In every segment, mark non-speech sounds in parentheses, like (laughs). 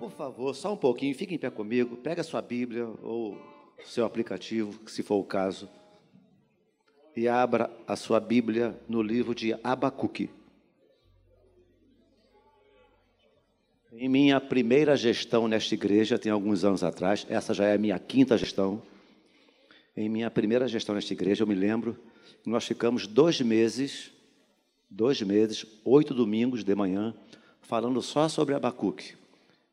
Por favor, só um pouquinho, fique em pé comigo, pega sua Bíblia ou seu aplicativo, se for o caso, e abra a sua Bíblia no livro de Abacuque. Em minha primeira gestão nesta igreja, tem alguns anos atrás, essa já é a minha quinta gestão. Em minha primeira gestão nesta igreja, eu me lembro que nós ficamos dois meses, dois meses, oito domingos de manhã, falando só sobre Abacuque.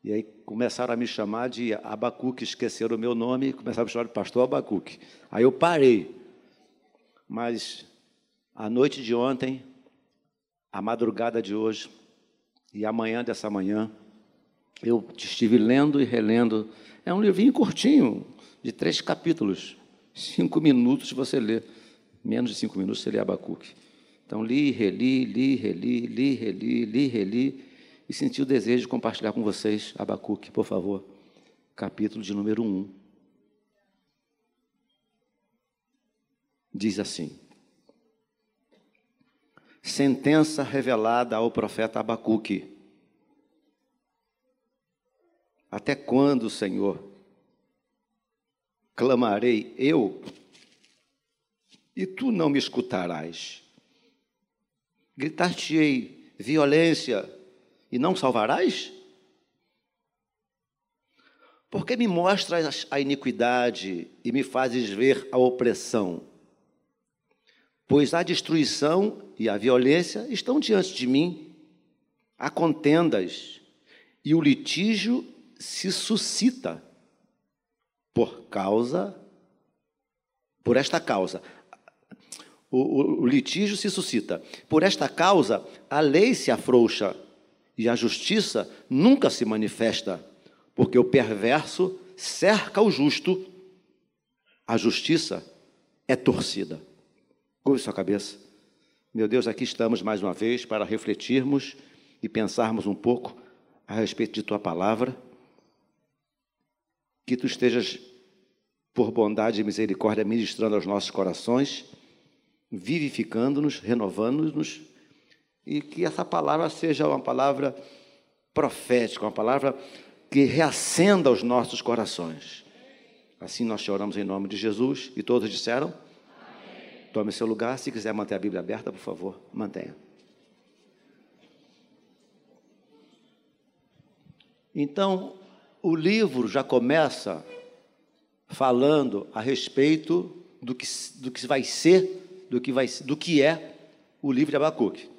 E aí começaram a me chamar de Abacuque, esqueceram o meu nome e começaram a me chamar de pastor Abacuque. Aí eu parei. Mas a noite de ontem, a madrugada de hoje e amanhã dessa manhã, eu estive lendo e relendo. É um livrinho curtinho, de três capítulos. Cinco minutos você lê. Menos de cinco minutos você lê Abacuque. Então li, reli, li, reli, li, reli, li, reli e senti o desejo de compartilhar com vocês Abacuque, por favor, capítulo de número 1. Diz assim: Sentença revelada ao profeta Abacuque. Até quando, Senhor, clamarei eu e tu não me escutarás? Gritar-te-ei violência e não salvarás? Porque me mostras a iniquidade e me fazes ver a opressão? Pois a destruição e a violência estão diante de mim, há contendas, e o litígio se suscita por causa, por esta causa. O, o, o litígio se suscita. Por esta causa, a lei se afrouxa e a justiça nunca se manifesta, porque o perverso cerca o justo, a justiça é torcida. Curve sua cabeça. Meu Deus, aqui estamos mais uma vez para refletirmos e pensarmos um pouco a respeito de tua palavra. Que tu estejas, por bondade e misericórdia, ministrando aos nossos corações, vivificando-nos, renovando-nos e que essa palavra seja uma palavra profética, uma palavra que reacenda os nossos corações. Assim nós choramos em nome de Jesus e todos disseram: Amém. Tome seu lugar, se quiser manter a Bíblia aberta, por favor, mantenha. Então, o livro já começa falando a respeito do que, do que vai ser, do que, vai, do que é o livro de Abacuque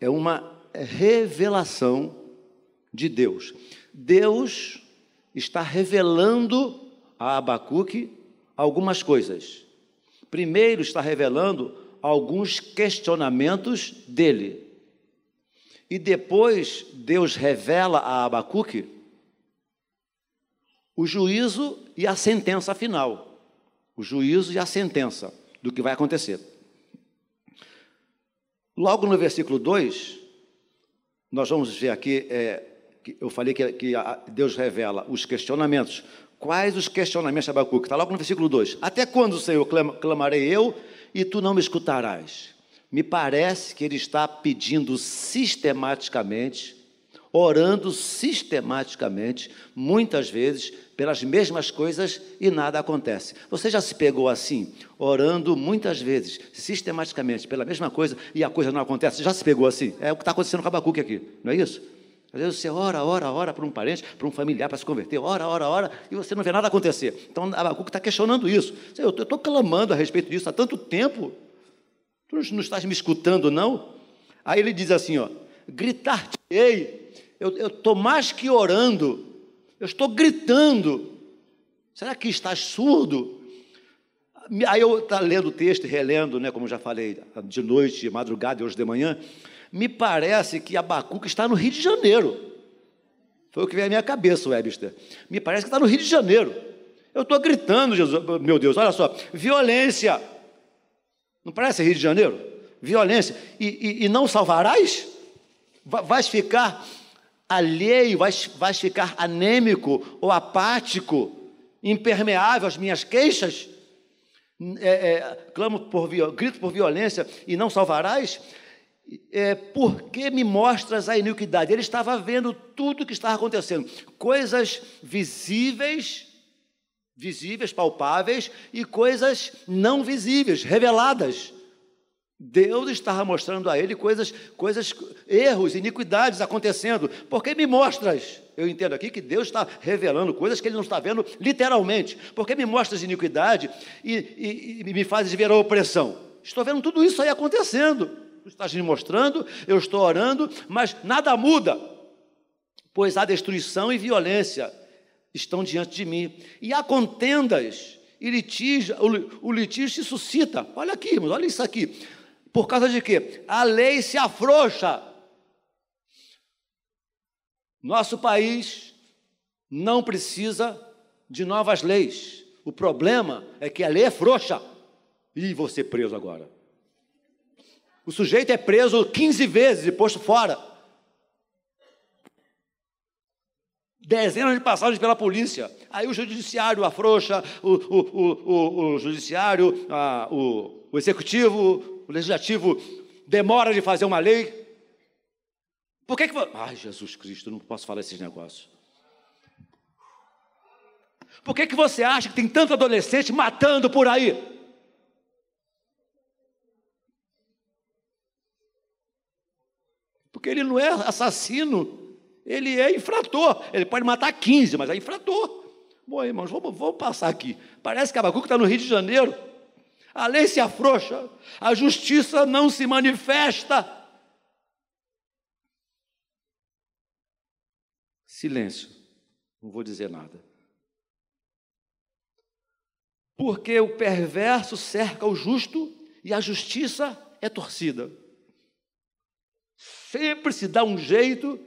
é uma revelação de Deus. Deus está revelando a Abacuque algumas coisas. Primeiro, está revelando alguns questionamentos dele. E depois, Deus revela a Abacuque o juízo e a sentença final. O juízo e a sentença do que vai acontecer. Logo no versículo 2, nós vamos ver aqui, é, que eu falei que, que Deus revela os questionamentos. Quais os questionamentos de Abacuque? Está logo no versículo 2. Até quando, Senhor, clamarei eu e tu não me escutarás? Me parece que ele está pedindo sistematicamente, orando sistematicamente, muitas vezes, pelas mesmas coisas e nada acontece. Você já se pegou assim, orando muitas vezes, sistematicamente, pela mesma coisa e a coisa não acontece? Já se pegou assim? É o que está acontecendo com a Abacuque aqui, não é isso? Às vezes você ora, ora, ora para um parente, para um familiar para se converter, ora, ora, ora, e você não vê nada acontecer. Então Abacuque está questionando isso. Eu estou clamando a respeito disso há tanto tempo. Tu não estás me escutando, não? Aí ele diz assim: ó, gritar-te-ei, eu estou mais que orando, eu estou gritando. Será que estás surdo? Aí eu estou lendo o texto, relendo, né, como já falei, de noite, de madrugada e hoje de manhã, me parece que Abacuque está no Rio de Janeiro. Foi o que veio à minha cabeça, Webster. Me parece que está no Rio de Janeiro. Eu estou gritando, Jesus, meu Deus, olha só, violência. Não parece Rio de Janeiro? Violência. E, e, e não salvarás? Vais ficar alheio, vais, vais ficar anêmico ou apático, impermeável às minhas queixas? É, é, clamo por grito por violência e não salvarás? é, por que me mostras a iniquidade? Ele estava vendo tudo o que estava acontecendo, coisas visíveis, visíveis, palpáveis, e coisas não visíveis, reveladas. Deus estava mostrando a ele coisas, coisas, erros, iniquidades acontecendo. Por que me mostras? Eu entendo aqui que Deus está revelando coisas que ele não está vendo literalmente. Por que me mostras iniquidade e, e, e me fazes ver a opressão? Estou vendo tudo isso aí acontecendo. Tu estás me mostrando, eu estou orando, mas nada muda, pois a destruição e violência estão diante de mim. E há contendas e litígio, o litígio se suscita. Olha aqui, irmãos, olha isso aqui. Por causa de quê? A lei se afrouxa. Nosso país não precisa de novas leis. O problema é que a lei é frouxa. E você preso agora. O sujeito é preso 15 vezes e posto fora. Dezenas de passagens pela polícia. Aí o judiciário afrouxa, o, o, o, o judiciário, a, o, o executivo o legislativo demora de fazer uma lei. Por que que... Ai, Jesus Cristo, não posso falar esses negócios. Por que que você acha que tem tanto adolescente matando por aí? Porque ele não é assassino, ele é infrator. Ele pode matar 15, mas é infrator. Bom, irmãos, vamos, vamos passar aqui. Parece que Abacuque está no Rio de Janeiro. A lei se afrouxa, a justiça não se manifesta. Silêncio, não vou dizer nada. Porque o perverso cerca o justo e a justiça é torcida. Sempre se dá um jeito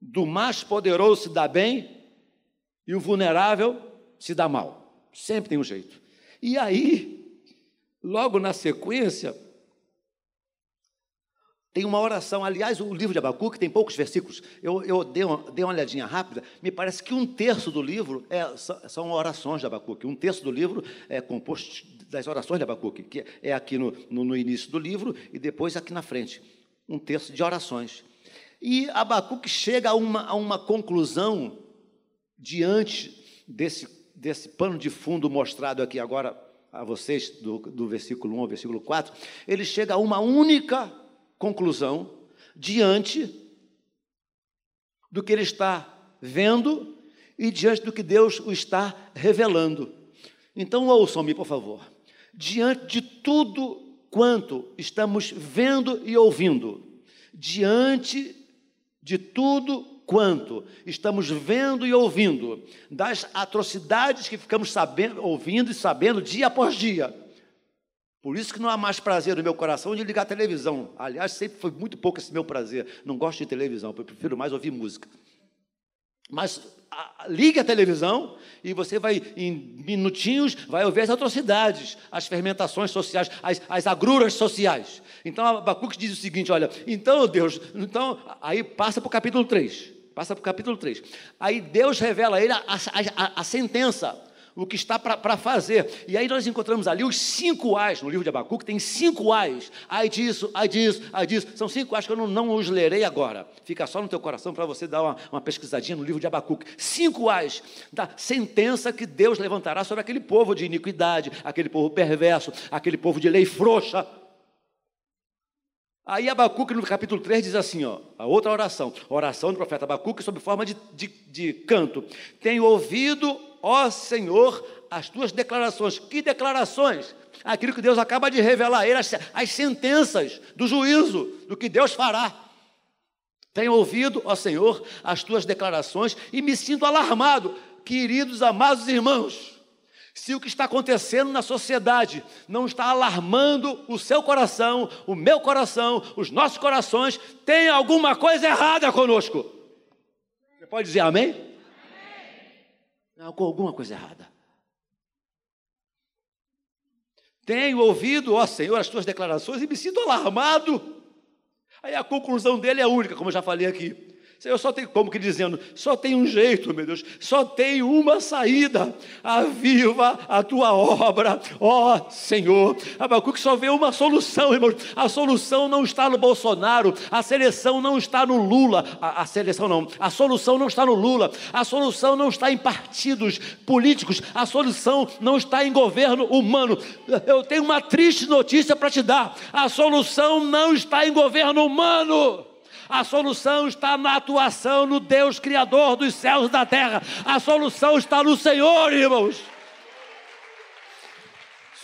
do mais poderoso se dar bem e o vulnerável se dá mal. Sempre tem um jeito. E aí, logo na sequência, tem uma oração. Aliás, o livro de Abacuque tem poucos versículos. Eu, eu dei, uma, dei uma olhadinha rápida. Me parece que um terço do livro é, são orações de Abacuque. Um terço do livro é composto das orações de Abacuque, que é aqui no, no, no início do livro e depois aqui na frente. Um terço de orações. E Abacuque chega a uma, a uma conclusão diante desse desse pano de fundo mostrado aqui agora a vocês, do, do versículo 1 ao versículo 4, ele chega a uma única conclusão diante do que ele está vendo e diante do que Deus o está revelando. Então, ouçam-me, por favor. Diante de tudo quanto estamos vendo e ouvindo, diante de tudo quanto estamos vendo e ouvindo das atrocidades que ficamos sabendo, ouvindo e sabendo dia após dia. Por isso que não há mais prazer no meu coração de ligar a televisão. Aliás, sempre foi muito pouco esse meu prazer. Não gosto de televisão, eu prefiro mais ouvir música. Mas a, ligue a televisão e você vai, em minutinhos, vai ouvir as atrocidades, as fermentações sociais, as, as agruras sociais. Então Abacuque diz o seguinte: olha, então Deus, então, aí passa para o capítulo 3. Passa para o capítulo 3. Aí Deus revela a ele a, a, a sentença, o que está para fazer. E aí nós encontramos ali os cinco ais, no livro de Abacuque tem cinco ais. Ai disso, ai disso, ai disso. São cinco ais que eu não, não os lerei agora. Fica só no teu coração para você dar uma, uma pesquisadinha no livro de Abacuque. Cinco ais da sentença que Deus levantará sobre aquele povo de iniquidade, aquele povo perverso, aquele povo de lei frouxa. Aí Abacuque, no capítulo 3, diz assim: ó, a outra oração, a oração do profeta Abacuque, sob forma de, de, de canto. Tenho ouvido, ó Senhor, as tuas declarações. Que declarações? Aquilo que Deus acaba de revelar a ele, as, as sentenças do juízo, do que Deus fará. Tenho ouvido, ó Senhor, as tuas declarações e me sinto alarmado. Queridos, amados irmãos, se o que está acontecendo na sociedade não está alarmando o seu coração, o meu coração, os nossos corações, tem alguma coisa errada conosco. Você pode dizer amém? amém. alguma coisa errada. Tenho ouvido, ó Senhor, as tuas declarações e me sinto alarmado. Aí a conclusão dele é única, como eu já falei aqui. Eu só tenho, como que dizendo, só tem um jeito, meu Deus, só tem uma saída. Aviva a tua obra, ó Senhor. Abacuque só vê uma solução, irmãos. A solução não está no Bolsonaro, a seleção não está no Lula. A, a seleção não, a solução não está no Lula, a solução não está em partidos políticos, a solução não está em governo humano. Eu tenho uma triste notícia para te dar: a solução não está em governo humano. A solução está na atuação no Deus Criador dos céus e da terra. A solução está no Senhor, irmãos.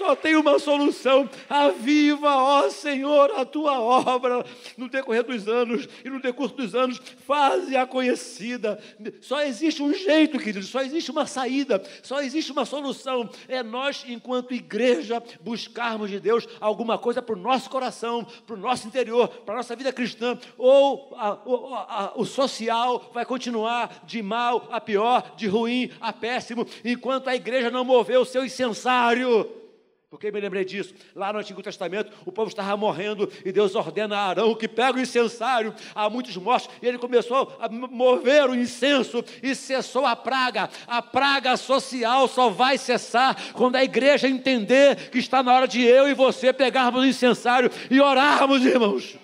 Só tem uma solução: aviva, ó Senhor, a tua obra no decorrer dos anos e no decurso dos anos, faze-a conhecida. Só existe um jeito, querido, só existe uma saída, só existe uma solução. É nós, enquanto igreja, buscarmos de Deus alguma coisa para o nosso coração, para o nosso interior, para a nossa vida cristã, ou a, a, o social vai continuar de mal a pior, de ruim a péssimo, enquanto a igreja não moveu o seu incensário. Porque me lembrei disso. Lá no Antigo Testamento, o povo estava morrendo e Deus ordena a Arão que pega o incensário. Há muitos mortos. E ele começou a mover o incenso e cessou a praga. A praga social só vai cessar quando a igreja entender que está na hora de eu e você pegarmos o incensário e orarmos, irmãos.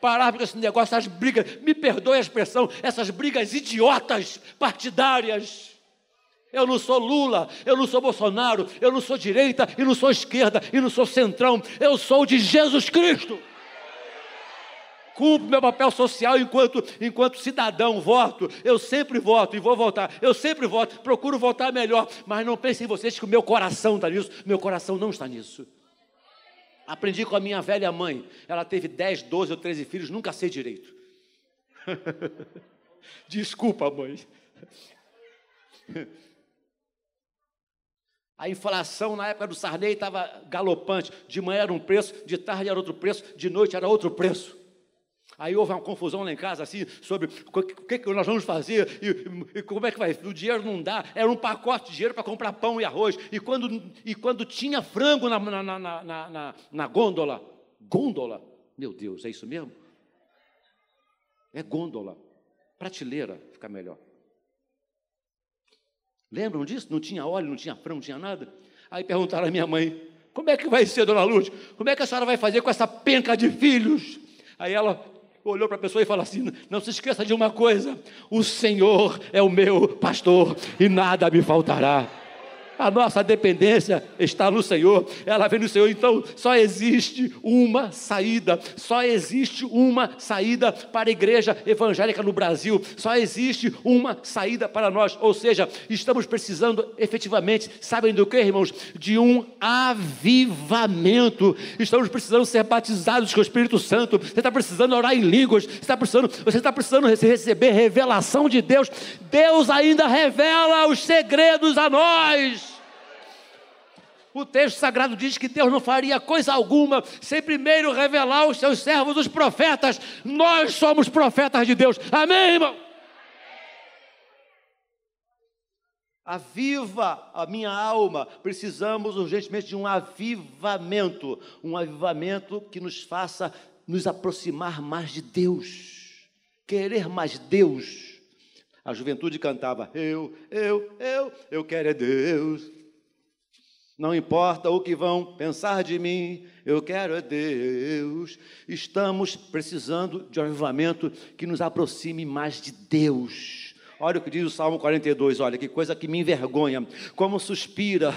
Pararmos com esse negócio, essas brigas, me perdoe a expressão, essas brigas idiotas, partidárias eu não sou Lula, eu não sou Bolsonaro, eu não sou direita e não sou esquerda e não sou centrão, eu sou de Jesus Cristo. Cumpro meu papel social enquanto, enquanto cidadão, voto. Eu sempre voto e vou votar. Eu sempre voto, procuro votar melhor. Mas não pensem em vocês que o meu coração está nisso. Meu coração não está nisso. Aprendi com a minha velha mãe. Ela teve 10, 12 ou 13 filhos, nunca sei direito. (laughs) Desculpa, mãe. A inflação na época do Sarney estava galopante. De manhã era um preço, de tarde era outro preço, de noite era outro preço. Aí houve uma confusão lá em casa, assim, sobre o que, que nós vamos fazer e, e, como é que vai. O dinheiro não dá, era um pacote de dinheiro para comprar pão e arroz. E quando, e quando tinha frango na, na, na, na, na, na gôndola, gôndola, meu Deus, é isso mesmo? É gôndola, prateleira, fica melhor. Lembram disso? Não tinha óleo, não tinha frango, não tinha nada. Aí perguntaram à minha mãe: Como é que vai ser, dona Lourdes? Como é que a senhora vai fazer com essa penca de filhos? Aí ela olhou para a pessoa e falou assim: Não se esqueça de uma coisa: o Senhor é o meu pastor e nada me faltará. A nossa dependência está no Senhor, ela vem no Senhor. Então, só existe uma saída, só existe uma saída para a igreja evangélica no Brasil, só existe uma saída para nós. Ou seja, estamos precisando efetivamente, sabem do que, irmãos? De um avivamento. Estamos precisando ser batizados com o Espírito Santo. Você está precisando orar em línguas, você está precisando, você está precisando receber revelação de Deus. Deus ainda revela os segredos a nós. O texto sagrado diz que Deus não faria coisa alguma sem primeiro revelar aos seus servos, os profetas. Nós somos profetas de Deus. Amém, irmão? Aviva a minha alma. Precisamos urgentemente de um avivamento, um avivamento que nos faça nos aproximar mais de Deus, querer mais Deus. A juventude cantava: Eu, eu, eu, eu quero é Deus. Não importa o que vão pensar de mim, eu quero é Deus. Estamos precisando de um avivamento que nos aproxime mais de Deus. Olha o que diz o Salmo 42, olha que coisa que me envergonha. Como suspira,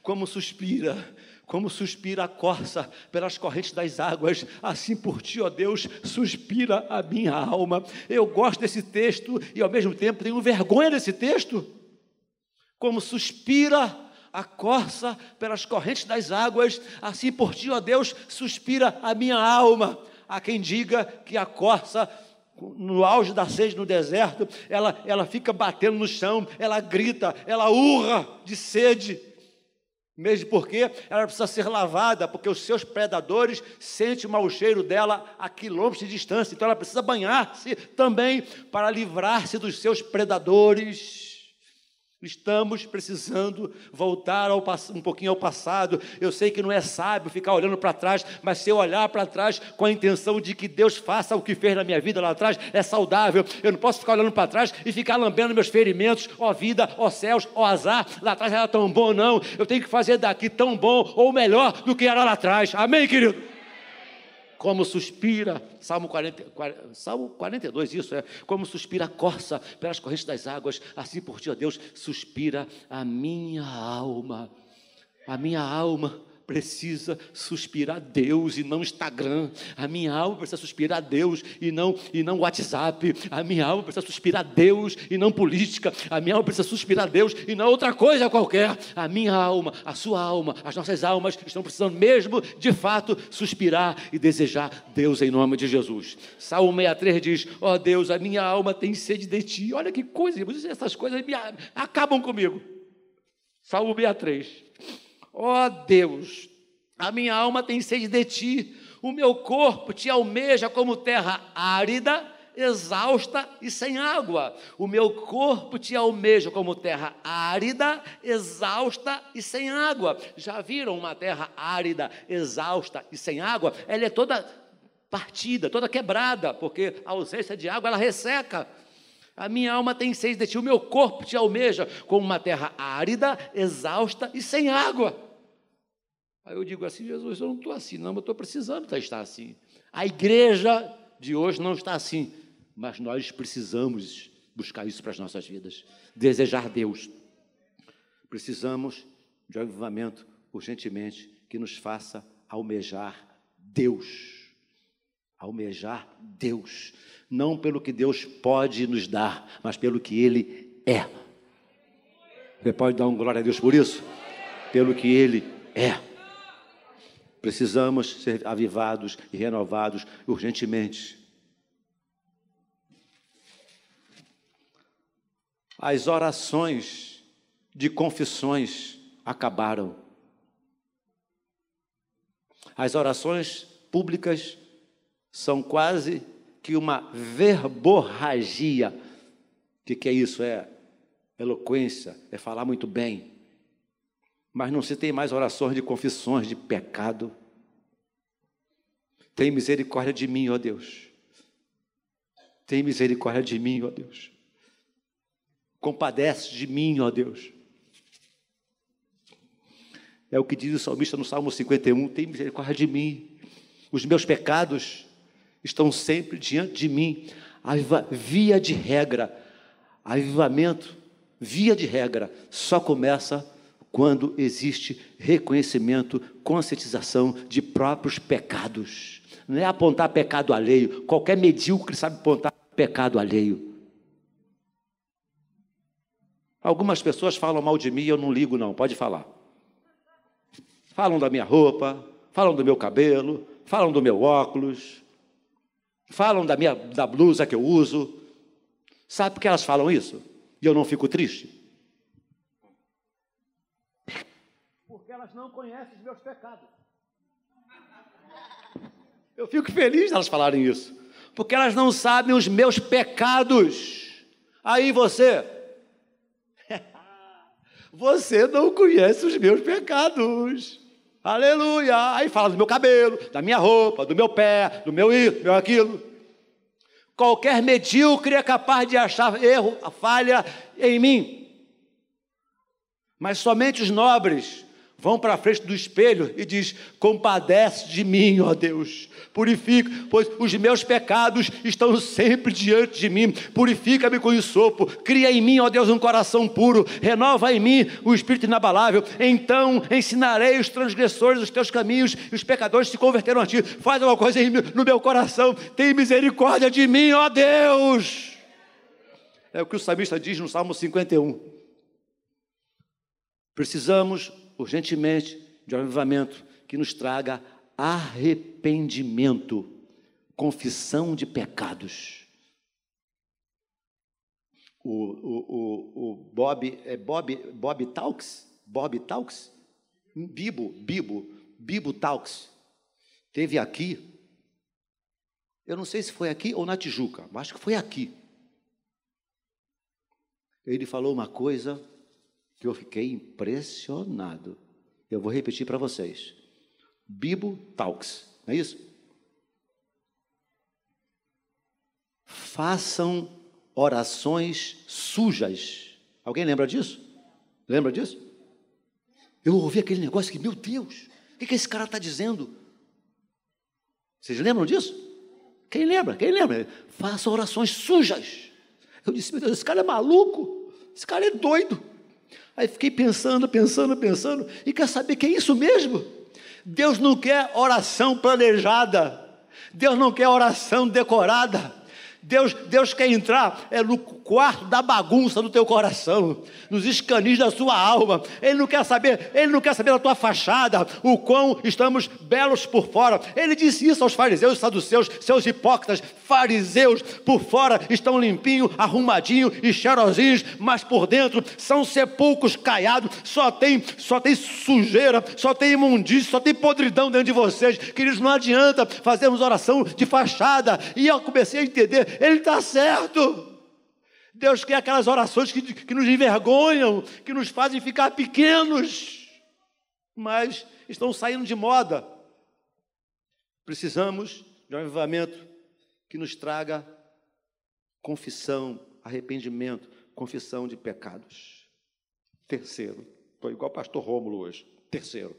como suspira, como suspira a corça pelas correntes das águas, assim por ti, ó Deus, suspira a minha alma. Eu gosto desse texto e ao mesmo tempo tenho vergonha desse texto. Como suspira a corça pelas correntes das águas, assim por ti, ó Deus, suspira a minha alma. Há quem diga que a corça no auge da sede no deserto, ela, ela fica batendo no chão, ela grita, ela urra de sede. Mesmo porque ela precisa ser lavada, porque os seus predadores sentem o mau cheiro dela a quilômetros de distância. Então ela precisa banhar-se também para livrar-se dos seus predadores. Estamos precisando voltar ao, um pouquinho ao passado. Eu sei que não é sábio ficar olhando para trás, mas se eu olhar para trás com a intenção de que Deus faça o que fez na minha vida lá atrás, é saudável. Eu não posso ficar olhando para trás e ficar lambendo meus ferimentos, ó vida, ó céus, ó azar. Lá atrás era tão bom, não. Eu tenho que fazer daqui tão bom ou melhor do que era lá atrás. Amém, querido? Como suspira, Salmo, 40, Salmo 42, isso é, como suspira a corça pelas correntes das águas, assim por ti, ó Deus, suspira a minha alma, a minha alma precisa suspirar Deus e não Instagram. A minha alma precisa suspirar Deus e não e não WhatsApp. A minha alma precisa suspirar Deus e não política. A minha alma precisa suspirar Deus e não outra coisa qualquer. A minha alma, a sua alma, as nossas almas estão precisando mesmo, de fato, suspirar e desejar Deus em nome de Jesus. Salmo 63 diz: Ó oh Deus, a minha alma tem sede de ti. Olha que coisa, essas coisas me acabam comigo. Salmo 63. Ó oh Deus, a minha alma tem sede de ti, o meu corpo te almeja como terra árida, exausta e sem água. O meu corpo te almeja como terra árida, exausta e sem água. Já viram uma terra árida, exausta e sem água? Ela é toda partida, toda quebrada, porque a ausência de água ela resseca. A minha alma tem sede de ti, o meu corpo te almeja como uma terra árida, exausta e sem água. Aí eu digo assim, Jesus, eu não estou assim, não, eu estou precisando estar assim. A igreja de hoje não está assim, mas nós precisamos buscar isso para as nossas vidas, desejar Deus. Precisamos de um avivamento urgentemente que nos faça almejar Deus. Almejar Deus, não pelo que Deus pode nos dar, mas pelo que Ele é. Você pode dar um glória a Deus por isso? Pelo que Ele é. Precisamos ser avivados e renovados urgentemente. As orações de confissões acabaram. As orações públicas são quase que uma verborragia. O que, que é isso? É eloquência, é falar muito bem mas não se tem mais orações de confissões de pecado. Tem misericórdia de mim, ó Deus. Tem misericórdia de mim, ó Deus. Compadece de mim, ó Deus. É o que diz o salmista no Salmo 51: tem misericórdia de mim. Os meus pecados estão sempre diante de mim. Via de regra, avivamento, via de regra, só começa quando existe reconhecimento, conscientização de próprios pecados. Não é apontar pecado alheio, qualquer medíocre sabe apontar pecado alheio. Algumas pessoas falam mal de mim e eu não ligo, não, pode falar. Falam da minha roupa, falam do meu cabelo, falam do meu óculos, falam da minha da blusa que eu uso. Sabe por que elas falam isso? E eu não fico triste? Elas não conhecem os meus pecados. Eu fico feliz elas falarem isso, porque elas não sabem os meus pecados. Aí você, (laughs) você não conhece os meus pecados. Aleluia! Aí fala do meu cabelo, da minha roupa, do meu pé, do meu isso, do meu aquilo. Qualquer medíocre é capaz de achar erro, falha em mim. Mas somente os nobres vão para a frente do espelho e diz: Compadece de mim, ó Deus. Purifica, pois os meus pecados estão sempre diante de mim. Purifica-me com o sopro. Cria em mim, ó Deus, um coração puro. Renova em mim o espírito inabalável. Então ensinarei os transgressores os teus caminhos e os pecadores se converteram a ti. Faz alguma coisa no meu coração. Tem misericórdia de mim, ó Deus. É o que o salmista diz no Salmo 51. Precisamos urgentemente de um avivamento que nos traga arrependimento, confissão de pecados. O, o, o, o Bob, é Bob, Bob Talks? Bob Talks? Bibo, Bibo, Bibo Talks. Teve aqui, eu não sei se foi aqui ou na Tijuca, mas acho que foi aqui. Ele falou uma coisa que eu fiquei impressionado. Eu vou repetir para vocês. Bibo Talks, não é isso? Façam orações sujas. Alguém lembra disso? Lembra disso? Eu ouvi aquele negócio que, meu Deus, o que, que esse cara está dizendo? Vocês lembram disso? Quem lembra? Quem lembra? Façam orações sujas. Eu disse, meu Deus, esse cara é maluco, esse cara é doido. Aí fiquei pensando, pensando, pensando, e quer saber que é isso mesmo? Deus não quer oração planejada, Deus não quer oração decorada, Deus, Deus quer entrar é, no quarto da bagunça do teu coração, nos escanis da sua alma. Ele não quer saber, ele não quer saber da tua fachada, o quão estamos belos por fora. Ele disse isso aos fariseus e saduceus, seus hipócritas, fariseus por fora estão limpinhos, arrumadinhos e cheirosinhos, mas por dentro são sepulcros caiados, só tem, só tem sujeira, só tem imundícia, só tem podridão dentro de vocês. Queridos, não adianta fazermos oração de fachada. E eu comecei a entender, ele está certo. Deus quer aquelas orações que, que nos envergonham, que nos fazem ficar pequenos, mas estão saindo de moda. Precisamos de um avivamento que nos traga confissão, arrependimento, confissão de pecados. Terceiro, estou igual pastor Rômulo hoje. Terceiro.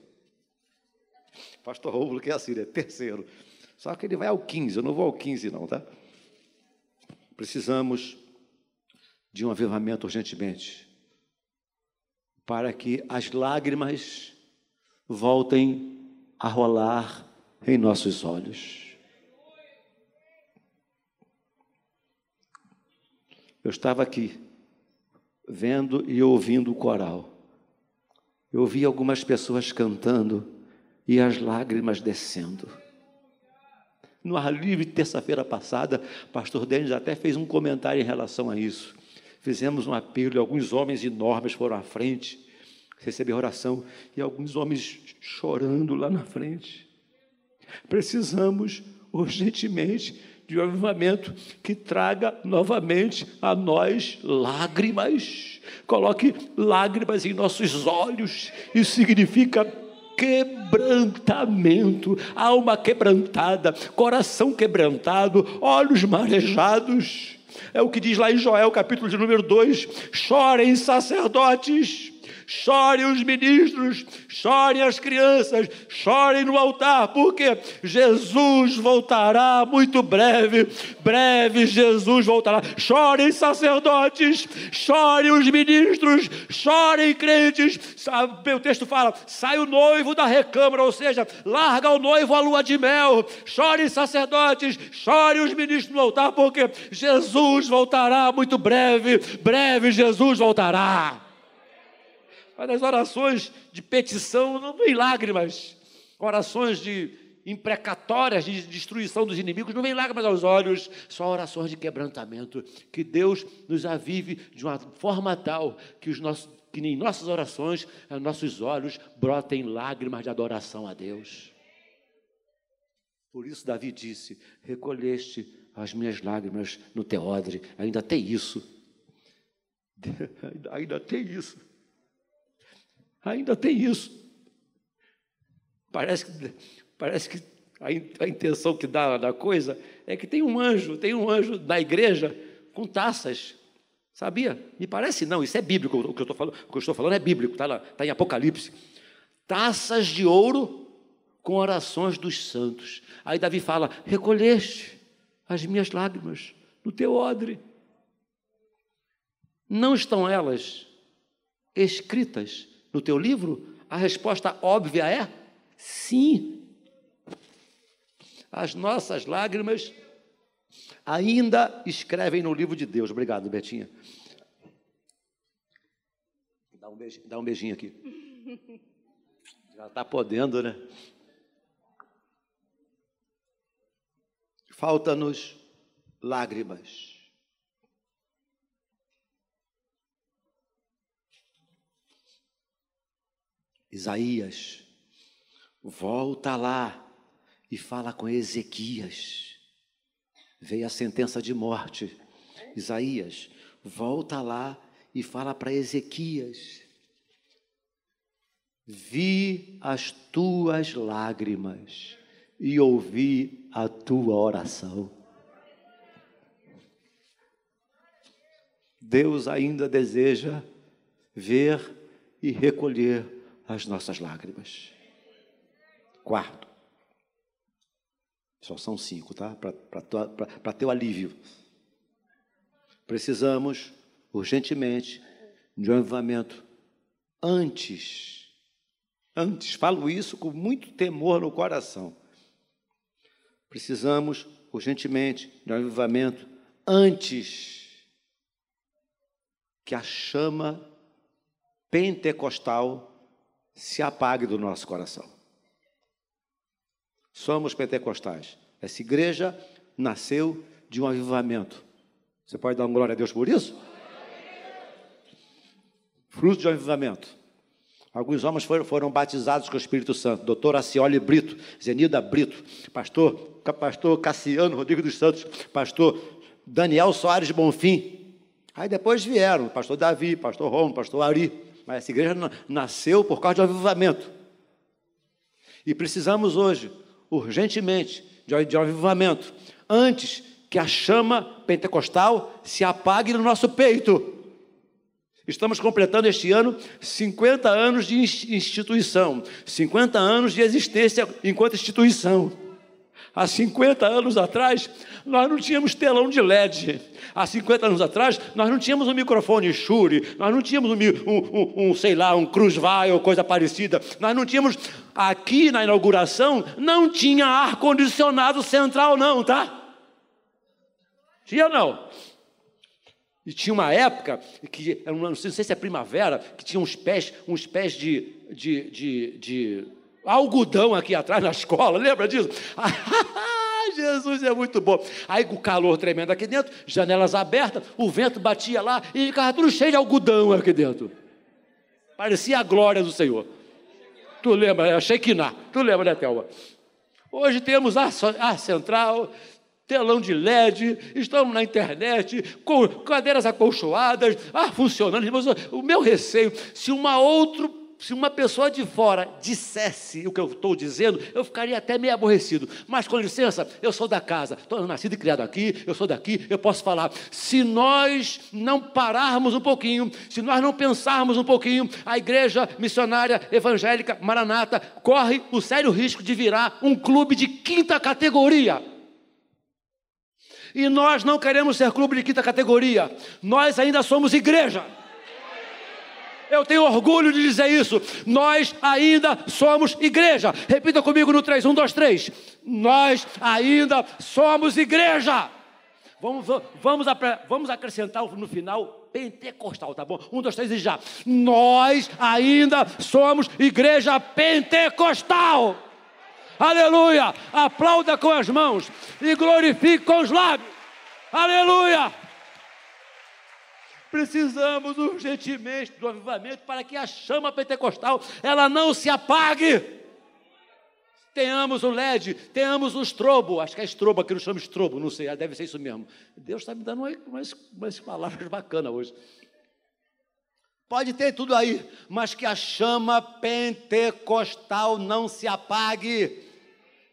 Pastor Rômulo que é assim, né? Terceiro. Só que ele vai ao 15, eu não vou ao 15 não, tá? Precisamos de um avivamento urgentemente, para que as lágrimas voltem a rolar em nossos olhos. Eu estava aqui, vendo e ouvindo o coral. Eu ouvi algumas pessoas cantando e as lágrimas descendo. No ar livre, terça-feira passada, pastor Denis até fez um comentário em relação a isso. Fizemos um apelo e alguns homens enormes foram à frente, receber oração, e alguns homens chorando lá na frente. Precisamos urgentemente de um avivamento que traga novamente a nós lágrimas. Coloque lágrimas em nossos olhos. Isso significa quebrantamento, alma quebrantada, coração quebrantado, olhos marejados. É o que diz lá em Joel, capítulo de número 2: chorem sacerdotes chorem os ministros, chorem as crianças, chorem no altar, porque Jesus voltará muito breve, breve Jesus voltará. Chorem sacerdotes, chorem os ministros, chorem crentes. O texto fala: sai o noivo da recâmara, ou seja, larga o noivo a lua de mel. Chorem sacerdotes, chorem os ministros no altar, porque Jesus voltará muito breve, breve Jesus voltará. Mas nas orações de petição não vem lágrimas. Orações de imprecatórias de destruição dos inimigos, não vem lágrimas aos olhos, só orações de quebrantamento. Que Deus nos avive de uma forma tal que, os nossos, que em nossas orações, nossos olhos, brotem lágrimas de adoração a Deus. Por isso Davi disse: recolheste as minhas lágrimas no teodre. Ainda tem isso. (laughs) ainda tem isso. Ainda tem isso. Parece que, parece que a, intenção que dá da coisa é que tem um anjo, tem um anjo na igreja com taças. Sabia? Me parece não, isso é bíblico. O que eu estou falando, o que eu estou falando é bíblico, está está em Apocalipse. Taças de ouro com orações dos santos. Aí Davi fala: recolheste as minhas lágrimas no teu odre. Não estão elas escritas no teu livro? A resposta óbvia é sim. As nossas lágrimas ainda escrevem no livro de Deus. Obrigado, Betinha. Dá um beijinho, dá um beijinho aqui. Já está podendo, né? Falta-nos lágrimas. Isaías, volta lá e fala com Ezequias. Veio a sentença de morte. Isaías, volta lá e fala para Ezequias. Vi as tuas lágrimas e ouvi a tua oração. Deus ainda deseja ver e recolher as nossas lágrimas. Quarto, só são cinco, tá? Para ter o alívio. Precisamos urgentemente de um avivamento antes. Antes, falo isso com muito temor no coração. Precisamos urgentemente de um avivamento antes que a chama pentecostal se apague do nosso coração. Somos pentecostais. Essa igreja nasceu de um avivamento. Você pode dar uma glória a Deus por isso? Fruto de um avivamento. Alguns homens foram, foram, batizados com o Espírito Santo. Doutor Acioli Brito, Zenida Brito, pastor, pastor Cassiano Rodrigo dos Santos, pastor Daniel Soares Bonfim. Aí depois vieram, pastor Davi, pastor Romo, pastor Ari. Mas essa igreja nasceu por causa de avivamento. E precisamos hoje, urgentemente, de um avivamento, antes que a chama pentecostal se apague no nosso peito. Estamos completando este ano 50 anos de instituição, 50 anos de existência enquanto instituição. Há 50 anos atrás, nós não tínhamos telão de LED. Há 50 anos atrás, nós não tínhamos um microfone Shure, nós não tínhamos um, um, um sei lá, um Cruzvai ou coisa parecida. Nós não tínhamos, aqui na inauguração, não tinha ar-condicionado central não, tá? Tinha não? E tinha uma época que, não sei se é primavera, que tinha uns pés, uns pés de, de, de, de algodão aqui atrás na escola, (laughs) lembra disso? Jesus é muito bom. Aí o calor tremendo aqui dentro, janelas abertas, o vento batia lá e ficava tudo cheio de algodão aqui dentro. Parecia a glória do Senhor. Tu lembra? É Shekinah. Tu lembra, né, Thelma? Hoje temos a, a central, telão de LED, estamos na internet, com cadeiras acolchoadas, ah, funcionando. O meu receio, se uma outra, se uma pessoa de fora dissesse o que eu estou dizendo, eu ficaria até meio aborrecido. Mas com licença, eu sou da casa, estou nascido e criado aqui, eu sou daqui, eu posso falar. Se nós não pararmos um pouquinho, se nós não pensarmos um pouquinho, a igreja missionária evangélica Maranata corre o sério risco de virar um clube de quinta categoria. E nós não queremos ser clube de quinta categoria, nós ainda somos igreja. Eu tenho orgulho de dizer isso. Nós ainda somos igreja. Repita comigo no 3, 1, 2, 3. Nós ainda somos igreja. Vamos, vamos, vamos acrescentar no final pentecostal, tá bom? Um, dois, três e já. Nós ainda somos igreja pentecostal. Aleluia! Aplauda com as mãos e glorifique com os lábios. Aleluia! Precisamos urgentemente do avivamento para que a chama pentecostal ela não se apague. Tenhamos o LED, tenhamos o estrobo. Acho que é estrobo, aqui não chama estrobo, não sei, deve ser isso mesmo. Deus está me dando umas, umas palavras bacanas hoje. Pode ter tudo aí, mas que a chama pentecostal não se apague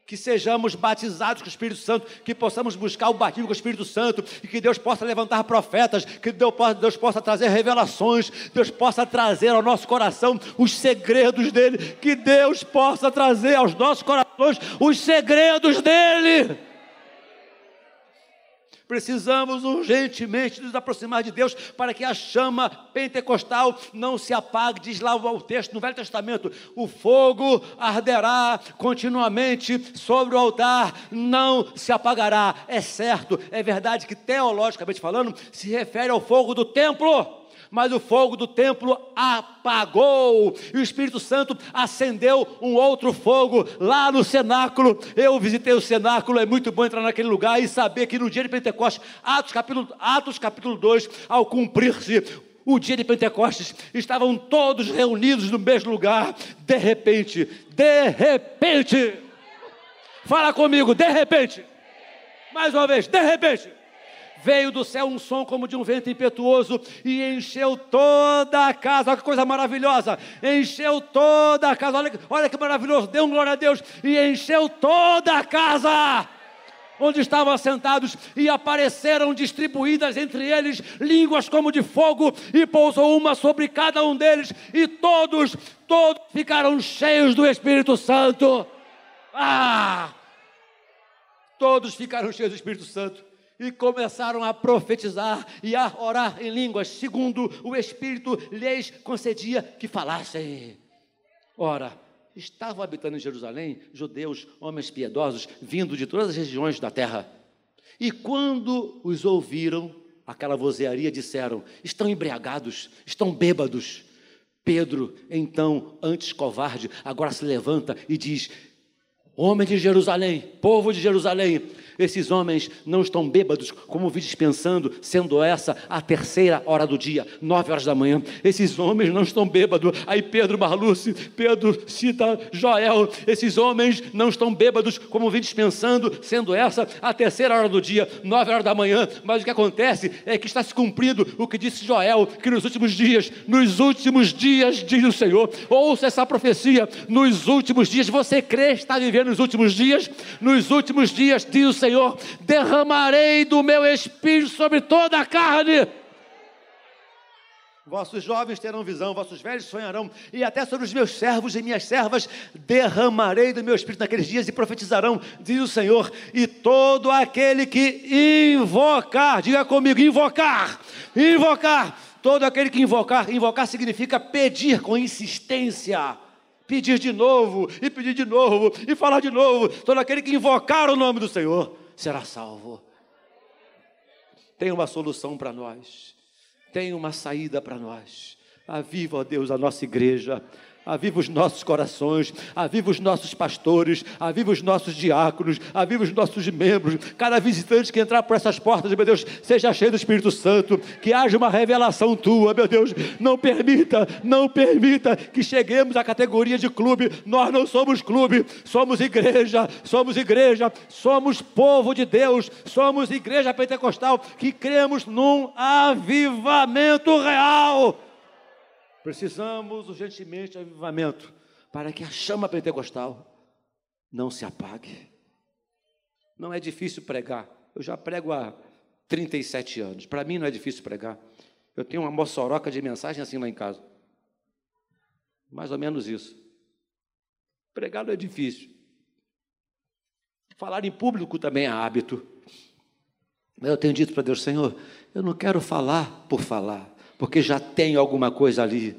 que sejamos batizados com o Espírito Santo, que possamos buscar o batismo com o Espírito Santo, e que Deus possa levantar profetas, que Deus possa, Deus possa trazer revelações, Deus possa trazer ao nosso coração os segredos dele, que Deus possa trazer aos nossos corações os segredos dele. Precisamos urgentemente nos aproximar de Deus para que a chama pentecostal não se apague. Diz lá o texto no Velho Testamento: o fogo arderá continuamente sobre o altar, não se apagará. É certo, é verdade que teologicamente falando, se refere ao fogo do templo mas o fogo do templo apagou, e o Espírito Santo acendeu um outro fogo lá no cenáculo. Eu visitei o cenáculo, é muito bom entrar naquele lugar e saber que no dia de Pentecostes, Atos capítulo, Atos capítulo 2, ao cumprir-se o dia de Pentecostes, estavam todos reunidos no mesmo lugar. De repente, de repente, fala comigo, de repente, mais uma vez, de repente, veio do céu um som como de um vento impetuoso e encheu toda a casa. Olha que coisa maravilhosa! Encheu toda a casa. Olha, olha que maravilhoso! Deu um glória a Deus e encheu toda a casa onde estavam assentados, e apareceram distribuídas entre eles línguas como de fogo, e pousou uma sobre cada um deles, e todos, todos ficaram cheios do Espírito Santo. Ah! Todos ficaram cheios do Espírito Santo e começaram a profetizar e a orar em línguas, segundo o Espírito lhes concedia que falassem. Ora, estavam habitando em Jerusalém judeus, homens piedosos, vindo de todas as regiões da terra. E quando os ouviram, aquela vozearia, disseram: estão embriagados, estão bêbados. Pedro, então, antes covarde, agora se levanta e diz: Homem de Jerusalém, povo de Jerusalém, esses homens não estão bêbados, como vi dispensando, sendo essa a terceira hora do dia, nove horas da manhã. Esses homens não estão bêbados. Aí Pedro Marluce, Pedro cita Joel. Esses homens não estão bêbados, como vi dispensando, sendo essa a terceira hora do dia, nove horas da manhã. Mas o que acontece é que está se cumprindo o que disse Joel, que nos últimos dias, nos últimos dias, diz o Senhor, ouça essa profecia, nos últimos dias, você crê está vivendo nos últimos dias? Nos últimos dias, diz o Senhor derramarei do meu espírito sobre toda a carne. Vossos jovens terão visão, vossos velhos sonharão, e até sobre os meus servos e minhas servas derramarei do meu espírito naqueles dias e profetizarão, diz o Senhor. E todo aquele que invocar, diga comigo, invocar, invocar, todo aquele que invocar, invocar significa pedir com insistência pedir de novo, e pedir de novo, e falar de novo. Todo aquele que invocar o nome do Senhor será salvo. Tem uma solução para nós, tem uma saída para nós. Aviva, ó Deus, a nossa igreja aviva os nossos corações, aviva os nossos pastores, aviva os nossos diáconos, aviva os nossos membros, cada visitante que entrar por essas portas, meu Deus, seja cheio do Espírito Santo, que haja uma revelação tua, meu Deus, não permita, não permita que cheguemos à categoria de clube, nós não somos clube, somos igreja, somos igreja, somos povo de Deus, somos igreja pentecostal, que cremos num avivamento real, Precisamos urgentemente de avivamento para que a chama pentecostal não se apague. Não é difícil pregar. Eu já prego há 37 anos. Para mim não é difícil pregar. Eu tenho uma moçoroca de mensagem assim lá em casa. Mais ou menos isso. Pregar não é difícil. Falar em público também é hábito. Eu tenho dito para Deus, Senhor, eu não quero falar por falar porque já tem alguma coisa ali.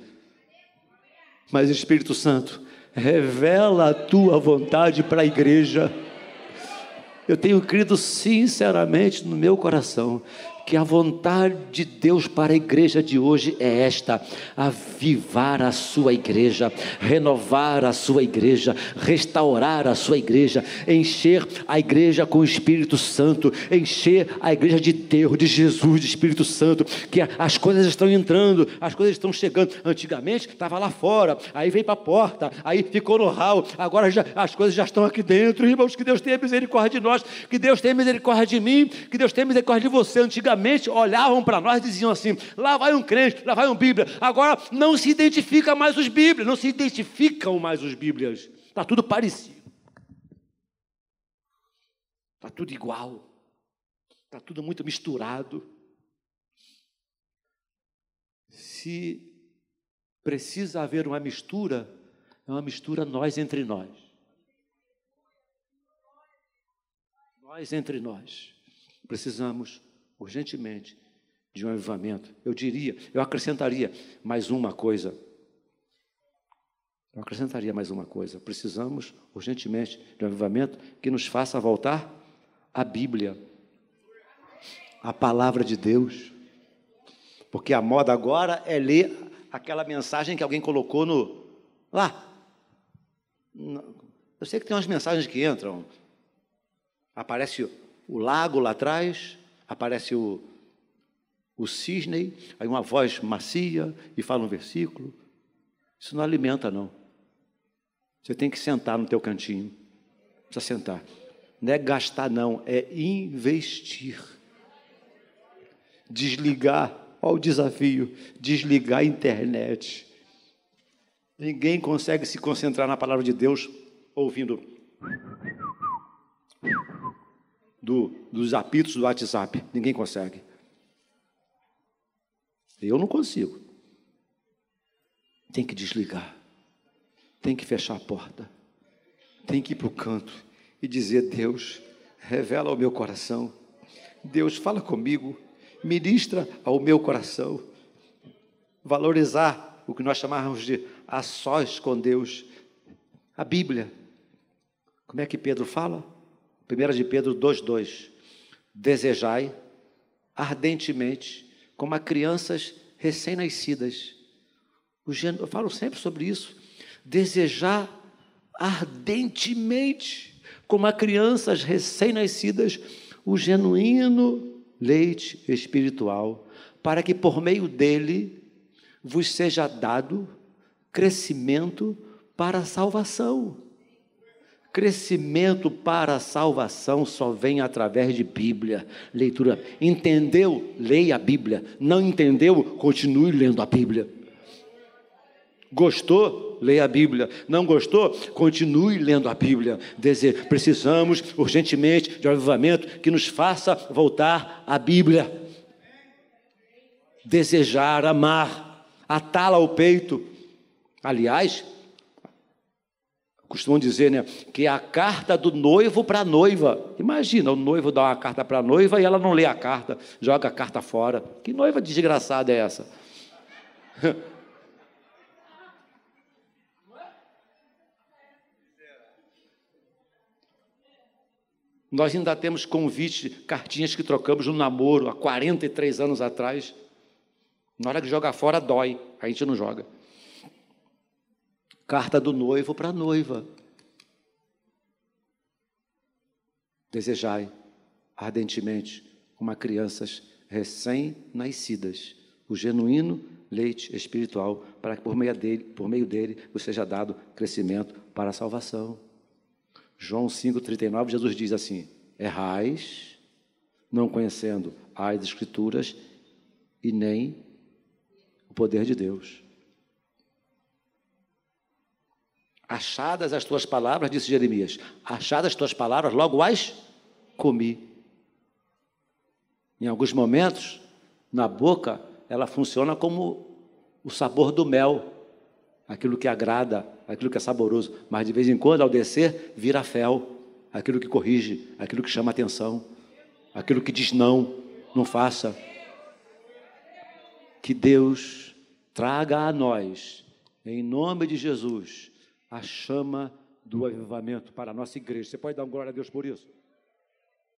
Mas Espírito Santo, revela a tua vontade para a igreja. Eu tenho crido sinceramente no meu coração que a vontade de Deus para a igreja de hoje é esta: avivar a sua igreja, renovar a sua igreja, restaurar a sua igreja, encher a igreja com o Espírito Santo, encher a igreja de Deus, de Jesus, de Espírito Santo, que as coisas estão entrando, as coisas estão chegando. Antigamente estava lá fora, aí veio para a porta, aí ficou no hall, agora já, as coisas já estão aqui dentro, irmãos. Que Deus tenha misericórdia de nós, que Deus tenha misericórdia de mim, que Deus tenha misericórdia de você. Antigamente antigamente olhavam para nós e diziam assim: lá vai um crente, lá vai um Bíblia. Agora não se identifica mais os Bíblias, não se identificam mais os Bíblias. Está tudo parecido. Está tudo igual. Está tudo muito misturado. Se precisa haver uma mistura, é uma mistura nós entre nós. Nós entre nós. Precisamos urgentemente de um avivamento. Eu diria, eu acrescentaria mais uma coisa. Eu acrescentaria mais uma coisa. Precisamos urgentemente de um avivamento que nos faça voltar à Bíblia, à palavra de Deus. Porque a moda agora é ler aquela mensagem que alguém colocou no lá. Eu sei que tem umas mensagens que entram. Aparece o lago lá atrás, aparece o, o cisne, aí uma voz macia e fala um versículo. Isso não alimenta, não. Você tem que sentar no teu cantinho. Precisa sentar. Não é gastar, não, é investir. desligar, olha o desafio, desligar a internet. Ninguém consegue se concentrar na palavra de Deus ouvindo do, dos apitos do WhatsApp. Ninguém consegue. Eu não consigo. Tem que desligar. Tem que fechar a porta. Tem que ir para o canto e dizer: Deus, revela ao meu coração. Deus, fala comigo. Ministra ao meu coração. Valorizar o que nós chamávamos de a sós com Deus. A Bíblia. Como é que Pedro fala? 1 de Pedro 2,2. Desejai ardentemente, como a crianças recém-nascidas. Eu falo sempre sobre isso. Desejar ardentemente, como a crianças recém-nascidas, o genuíno leite espiritual, para que por meio dele vos seja dado crescimento para a salvação. Crescimento para a salvação só vem através de Bíblia, leitura. Entendeu? Leia a Bíblia. Não entendeu? Continue lendo a Bíblia. Gostou? Leia a Bíblia. Não gostou? Continue lendo a Bíblia. Dizer, precisamos urgentemente de um avivamento que nos faça voltar à Bíblia. Desejar, amar, atá-la ao peito. Aliás, costumam dizer, né, que é a carta do noivo para a noiva. Imagina, o noivo dá uma carta para a noiva e ela não lê a carta, joga a carta fora. Que noiva desgraçada é essa? (laughs) Nós ainda temos convite, cartinhas que trocamos no namoro há 43 anos atrás. Na hora que joga fora, dói. A gente não joga. Carta do noivo para a noiva. Desejai ardentemente, como crianças recém-nascidas, o genuíno leite espiritual, para que por meio dele, por meio dele, vos seja dado crescimento para a salvação. João 5,39, Jesus diz assim: Errais, não conhecendo as Escrituras e nem o poder de Deus. Achadas as tuas palavras, disse Jeremias, achadas as tuas palavras, logo as comi. Em alguns momentos, na boca, ela funciona como o sabor do mel, aquilo que agrada, aquilo que é saboroso, mas de vez em quando, ao descer, vira fel, aquilo que corrige, aquilo que chama atenção, aquilo que diz não, não faça. Que Deus traga a nós, em nome de Jesus, a chama do avivamento para a nossa igreja. Você pode dar um glória a Deus por isso?